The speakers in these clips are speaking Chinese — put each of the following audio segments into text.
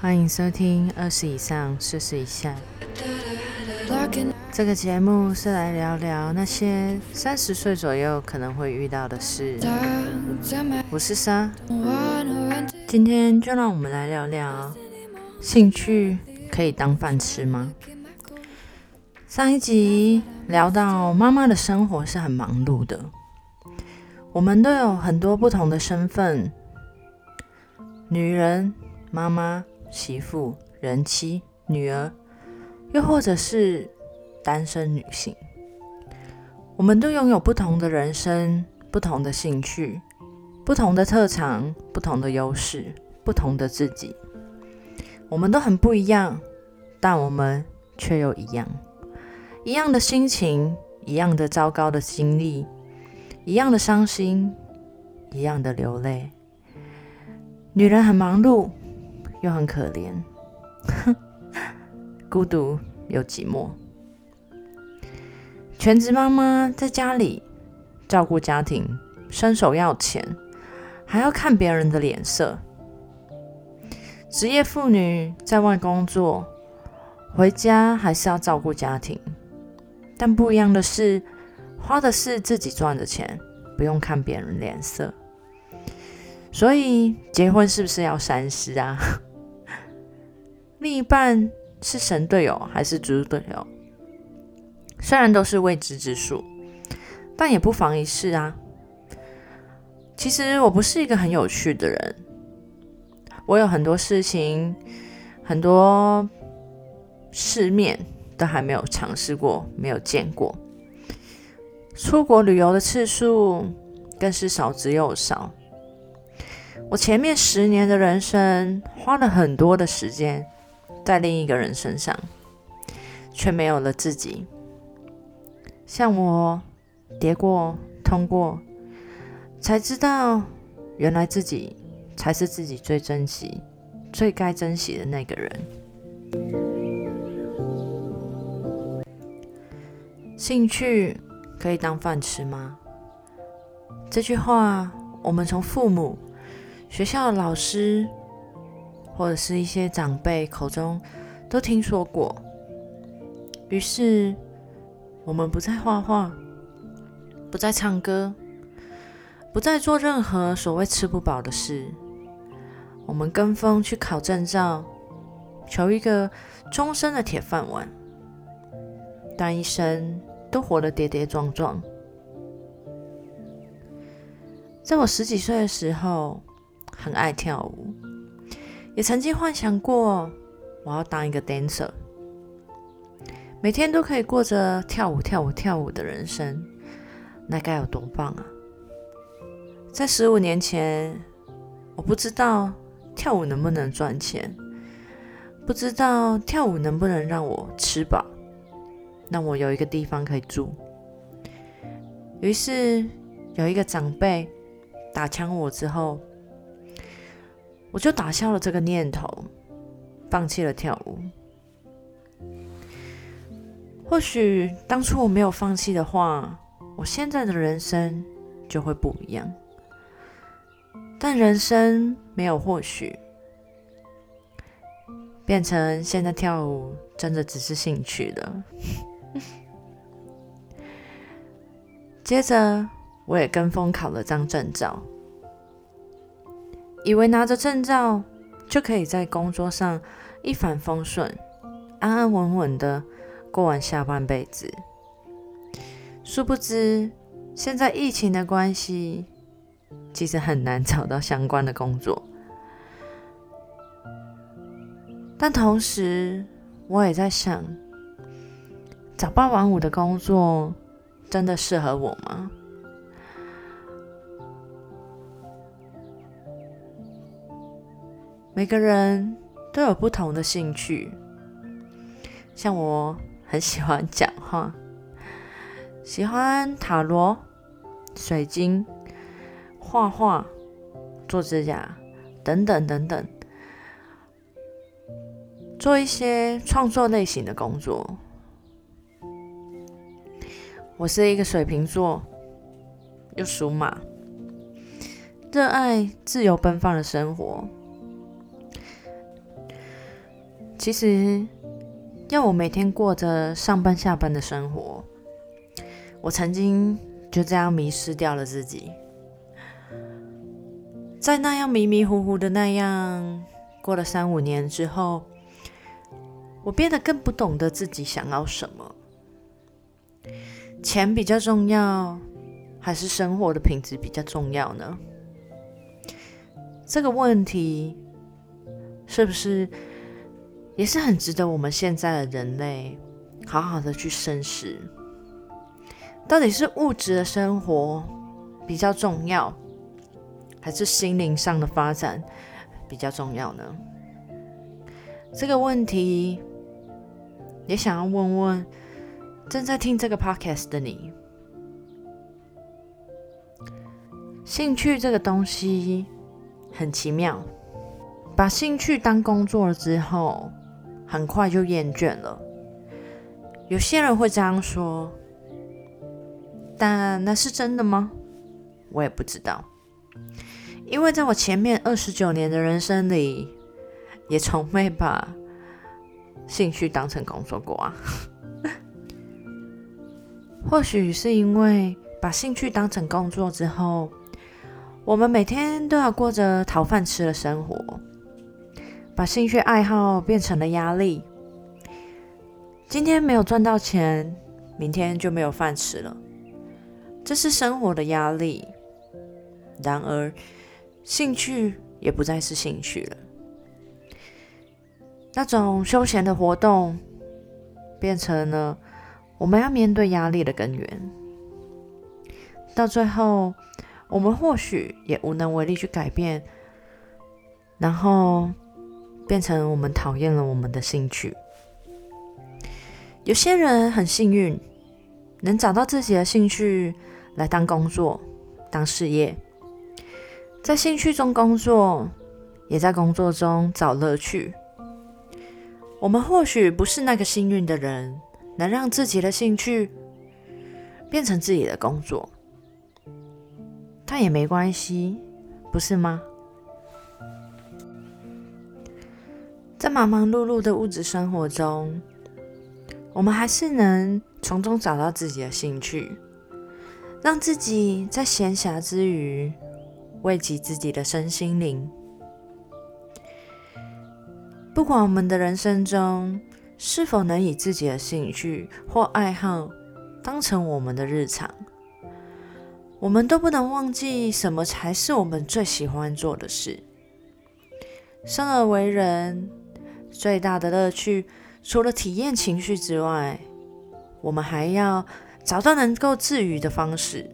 欢迎收听二十以上，四十以下。这个节目是来聊聊那些三十岁左右可能会遇到的事。我是莎，今天就让我们来聊聊兴趣可以当饭吃吗？上一集聊到妈妈的生活是很忙碌的，我们都有很多不同的身份：女人、妈妈、媳妇、人妻、女儿，又或者是。单身女性，我们都拥有不同的人生、不同的兴趣、不同的特长、不同的优势、不同的自己。我们都很不一样，但我们却又一样。一样的心情，一样的糟糕的经历，一样的伤心，一样的流泪。女人很忙碌，又很可怜，孤独又寂寞。全职妈妈在家里照顾家庭，伸手要钱，还要看别人的脸色。职业妇女在外工作，回家还是要照顾家庭。但不一样的是，花的是自己赚的钱，不用看别人脸色。所以，结婚是不是要三思啊？另一半是神队友还是猪队友？虽然都是未知之数，但也不妨一试啊。其实我不是一个很有趣的人，我有很多事情、很多世面都还没有尝试过、没有见过。出国旅游的次数更是少之又少。我前面十年的人生花了很多的时间在另一个人身上，却没有了自己。像我跌过、痛过，才知道原来自己才是自己最珍惜、最该珍惜的那个人。兴趣可以当饭吃吗？这句话，我们从父母、学校的老师，或者是一些长辈口中都听说过。于是。我们不再画画，不再唱歌，不再做任何所谓吃不饱的事。我们跟风去考证照，求一个终身的铁饭碗，但一生都活得跌跌撞撞。在我十几岁的时候，很爱跳舞，也曾经幻想过我要当一个 dancer。每天都可以过着跳舞、跳舞、跳舞的人生，那该有多棒啊！在十五年前，我不知道跳舞能不能赚钱，不知道跳舞能不能让我吃饱，让我有一个地方可以住。于是有一个长辈打枪我之后，我就打消了这个念头，放弃了跳舞。或许当初我没有放弃的话，我现在的人生就会不一样。但人生没有或许，变成现在跳舞真的只是兴趣了。接着我也跟风考了张证照，以为拿着证照就可以在工作上一帆风顺、安安稳稳的。过完下半辈子，殊不知现在疫情的关系，其实很难找到相关的工作。但同时，我也在想，早八晚五的工作真的适合我吗？每个人都有不同的兴趣，像我。很喜欢讲话，喜欢塔罗、水晶、画画、做指甲等等等等，做一些创作类型的工作。我是一个水瓶座，又属马，热爱自由奔放的生活。其实要我每天过着上班下班的生活，我曾经就这样迷失掉了自己，在那样迷迷糊糊的那样过了三五年之后，我变得更不懂得自己想要什么。钱比较重要，还是生活的品质比较重要呢？这个问题是不是也是很值得我们现在的人类好好的去深思？到底是物质的生活比较重要，还是心灵上的发展比较重要呢？这个问题也想要问问。正在听这个 podcast 的你，兴趣这个东西很奇妙。把兴趣当工作了之后，很快就厌倦了。有些人会这样说，但那是真的吗？我也不知道，因为在我前面二十九年的人生里，也从没把兴趣当成工作过啊。或许是因为把兴趣当成工作之后，我们每天都要过着讨饭吃的生活，把兴趣爱好变成了压力。今天没有赚到钱，明天就没有饭吃了，这是生活的压力。然而，兴趣也不再是兴趣了，那种休闲的活动变成了。我们要面对压力的根源，到最后，我们或许也无能为力去改变，然后变成我们讨厌了我们的兴趣。有些人很幸运，能找到自己的兴趣来当工作、当事业，在兴趣中工作，也在工作中找乐趣。我们或许不是那个幸运的人。能让自己的兴趣变成自己的工作，但也没关系，不是吗？在忙忙碌碌的物质生活中，我们还是能从中找到自己的兴趣，让自己在闲暇之余慰藉自己的身心灵。不管我们的人生中。是否能以自己的兴趣或爱好当成我们的日常？我们都不能忘记什么才是我们最喜欢做的事。生而为人，最大的乐趣除了体验情绪之外，我们还要找到能够治愈的方式，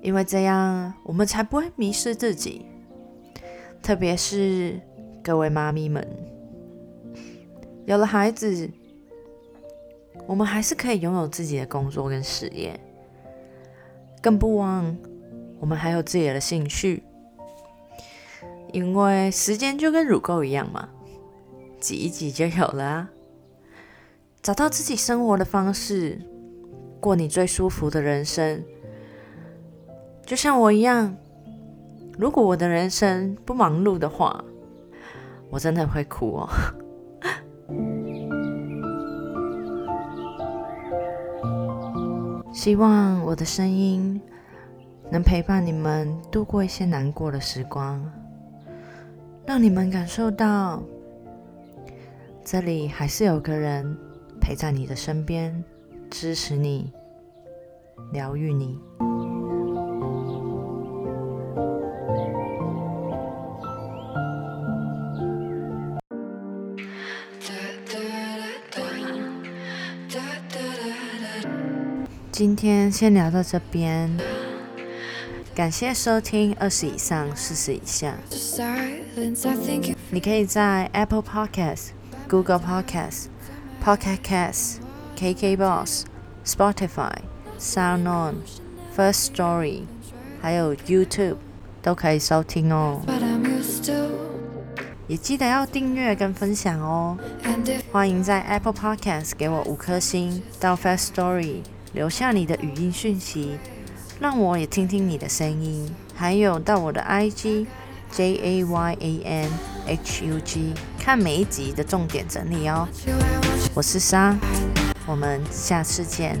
因为这样我们才不会迷失自己。特别是各位妈咪们。有了孩子，我们还是可以拥有自己的工作跟事业，更不忘我们还有自己的兴趣，因为时间就跟乳沟一样嘛，挤一挤就有了。找到自己生活的方式，过你最舒服的人生，就像我一样。如果我的人生不忙碌的话，我真的会哭哦。希望我的声音能陪伴你们度过一些难过的时光，让你们感受到这里还是有个人陪在你的身边，支持你，疗愈你。今天先聊到这边，感谢收听二十以上四十以下。你可以在 Apple Podcast、Google Podcast、Pocket Casts、KKBox、Spotify、SoundOn、First Story，还有 YouTube 都可以收听哦。也记得要订阅跟分享哦。欢迎在 Apple Podcast 给我五颗星，到 First Story。留下你的语音讯息，让我也听听你的声音。还有到我的 IG J A Y A N H U G，看每一集的重点整理哦。我是莎，我们下次见。